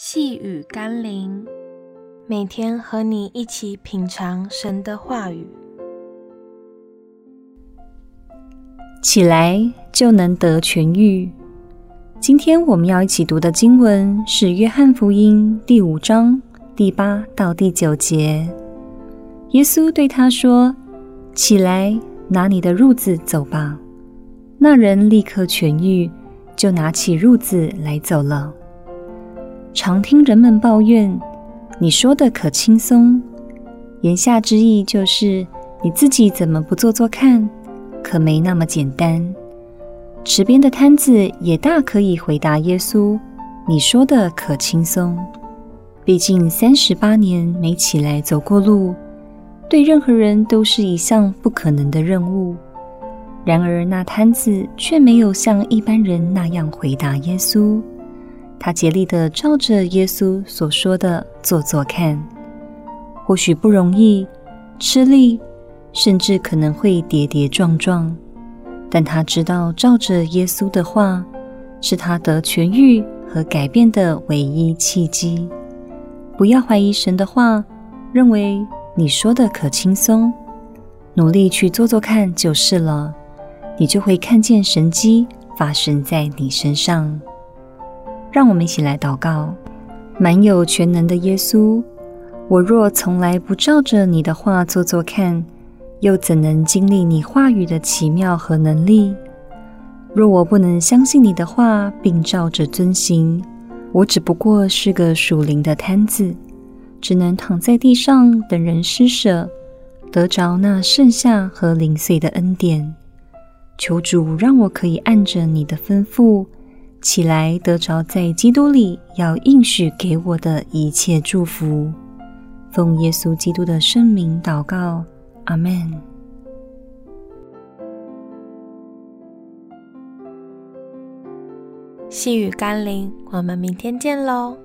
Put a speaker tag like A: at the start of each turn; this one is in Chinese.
A: 细雨甘霖，每天和你一起品尝神的话语，
B: 起来就能得痊愈。今天我们要一起读的经文是《约翰福音》第五章第八到第九节。耶稣对他说：“起来，拿你的褥子走吧。”那人立刻痊愈，就拿起褥子来走了。常听人们抱怨，你说的可轻松。言下之意就是你自己怎么不做做看？可没那么简单。池边的摊子也大可以回答耶稣：“你说的可轻松。”毕竟三十八年没起来走过路，对任何人都是一项不可能的任务。然而那摊子却没有像一般人那样回答耶稣。他竭力地照着耶稣所说的做做看，或许不容易，吃力，甚至可能会跌跌撞撞，但他知道照着耶稣的话，是他得痊愈和改变的唯一契机。不要怀疑神的话，认为你说的可轻松，努力去做做看就是了，你就会看见神迹发生在你身上。让我们一起来祷告，满有全能的耶稣，我若从来不照着你的话做做看，又怎能经历你话语的奇妙和能力？若我不能相信你的话，并照着遵行，我只不过是个属灵的摊子，只能躺在地上等人施舍，得着那剩下和零碎的恩典。求主让我可以按着你的吩咐。起来，得着在基督里要应许给我的一切祝福。奉耶稣基督的圣名祷告，阿门。
A: 细雨甘霖，我们明天见喽。